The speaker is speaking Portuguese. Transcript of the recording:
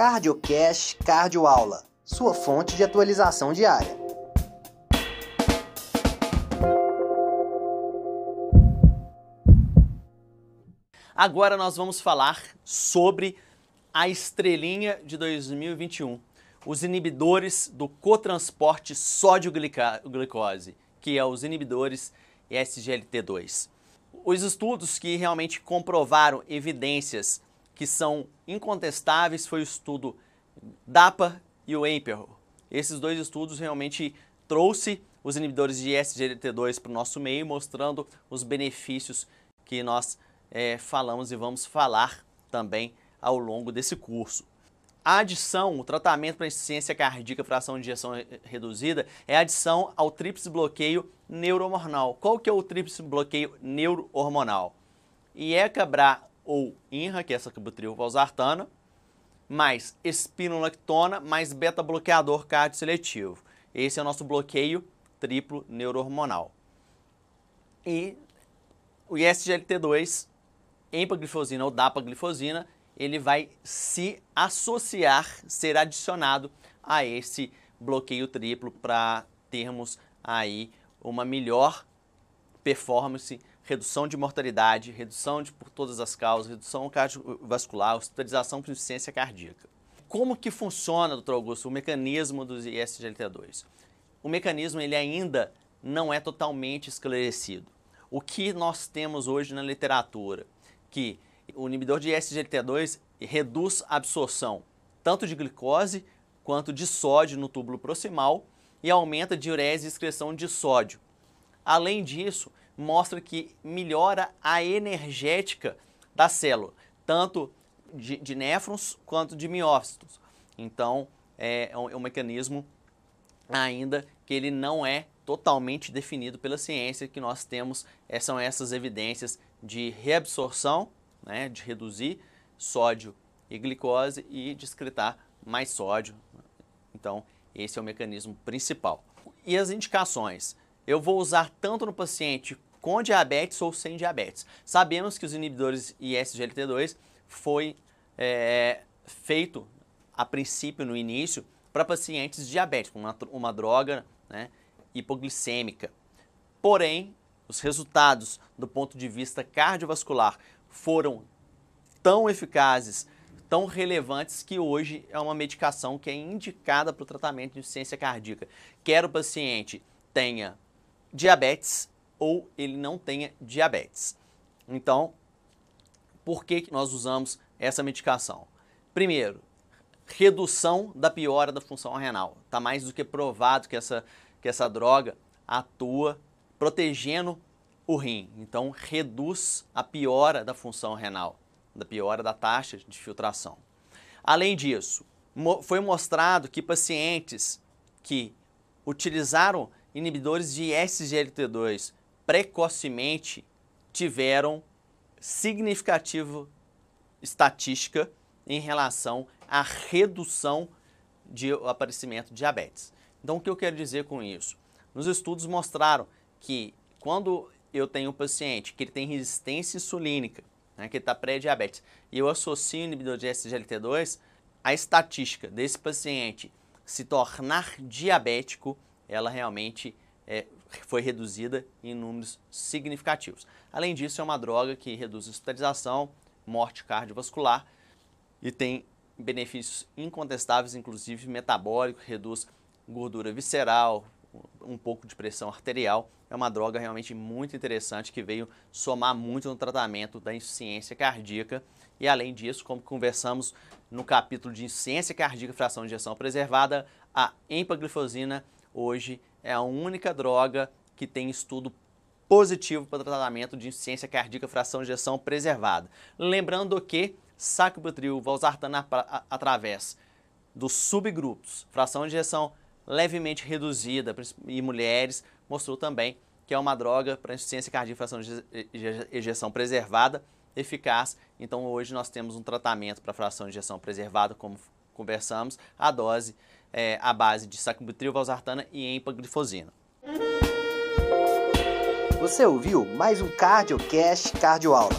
CardioCast Cardioaula, sua fonte de atualização diária. Agora nós vamos falar sobre a estrelinha de 2021, os inibidores do cotransporte sódio-glicose, que é os inibidores SGLT2. Os estudos que realmente comprovaram evidências que são incontestáveis foi o estudo DAPA e o Emperor. Esses dois estudos realmente trouxe os inibidores de SGLT2 para o nosso meio, mostrando os benefícios que nós é, falamos e vamos falar também ao longo desse curso. A adição, o tratamento para insuficiência cardíaca, fração de injeção reduzida, é a adição ao tríplice bloqueio neurohormonal. Qual que é o tríplice bloqueio neurohormonal? IECA-BRA ou INRA, que é essa cabutril valsartana, mais espinolactona, mais beta-bloqueador cardioseletivo. Esse é o nosso bloqueio triplo neurohormonal. E o ISGLT2, empaglifosina ou dapaglifosina, ele vai se associar, ser adicionado a esse bloqueio triplo para termos aí uma melhor performance redução de mortalidade, redução de por todas as causas, redução cardiovascular, hospitalização por insuficiência cardíaca. Como que funciona, doutor Augusto, o mecanismo dos ISGLT2? O mecanismo ele ainda não é totalmente esclarecido. O que nós temos hoje na literatura? Que o inibidor de SGLT2 reduz a absorção tanto de glicose quanto de sódio no túbulo proximal e aumenta a diurese e excreção de sódio. Além disso, mostra que melhora a energética da célula, tanto de, de néfrons quanto de miócitos. Então, é, é um, é um mecanismo ainda que ele não é totalmente definido pela ciência, que nós temos é, são essas evidências de reabsorção, né, de reduzir sódio e glicose e de excretar mais sódio. Então, esse é o mecanismo principal. E as indicações? Eu vou usar tanto no paciente com diabetes ou sem diabetes. Sabemos que os inibidores ISGLT2 foi é, feito a princípio, no início, para pacientes diabéticos, uma, uma droga né, hipoglicêmica. Porém, os resultados do ponto de vista cardiovascular foram tão eficazes, tão relevantes, que hoje é uma medicação que é indicada para o tratamento de insuficiência cardíaca. Quer o paciente tenha diabetes ou ele não tenha diabetes. Então, por que nós usamos essa medicação? Primeiro, redução da piora da função renal. Está mais do que provado que essa, que essa droga atua protegendo o rim. Então, reduz a piora da função renal, da piora da taxa de filtração. Além disso, foi mostrado que pacientes que utilizaram inibidores de SGLT2 precocemente tiveram significativa estatística em relação à redução de aparecimento de diabetes. Então, o que eu quero dizer com isso? Nos estudos mostraram que quando eu tenho um paciente que ele tem resistência insulínica, né, que está pré-diabetes, e eu associo inibidor de SGLT2, a estatística desse paciente se tornar diabético, ela realmente é, foi reduzida em números significativos. Além disso, é uma droga que reduz hospitalização, morte cardiovascular e tem benefícios incontestáveis, inclusive metabólico, reduz gordura visceral, um pouco de pressão arterial. É uma droga realmente muito interessante que veio somar muito no tratamento da insuficiência cardíaca. E além disso, como conversamos no capítulo de insuficiência cardíaca fração de injeção preservada, a empaglifosina hoje é a única droga que tem estudo positivo para tratamento de insuficiência cardíaca fração de ejeção preservada. Lembrando que sacubitril, valsartana através dos subgrupos, fração de ejeção levemente reduzida em mulheres, mostrou também que é uma droga para insuficiência cardíaca fração de ejeção preservada eficaz. Então hoje nós temos um tratamento para fração de ejeção preservada, como conversamos, a dose é, à base de sacubitril, valsartana e empaglifosina. Você ouviu mais um CardioCast Cardioaula.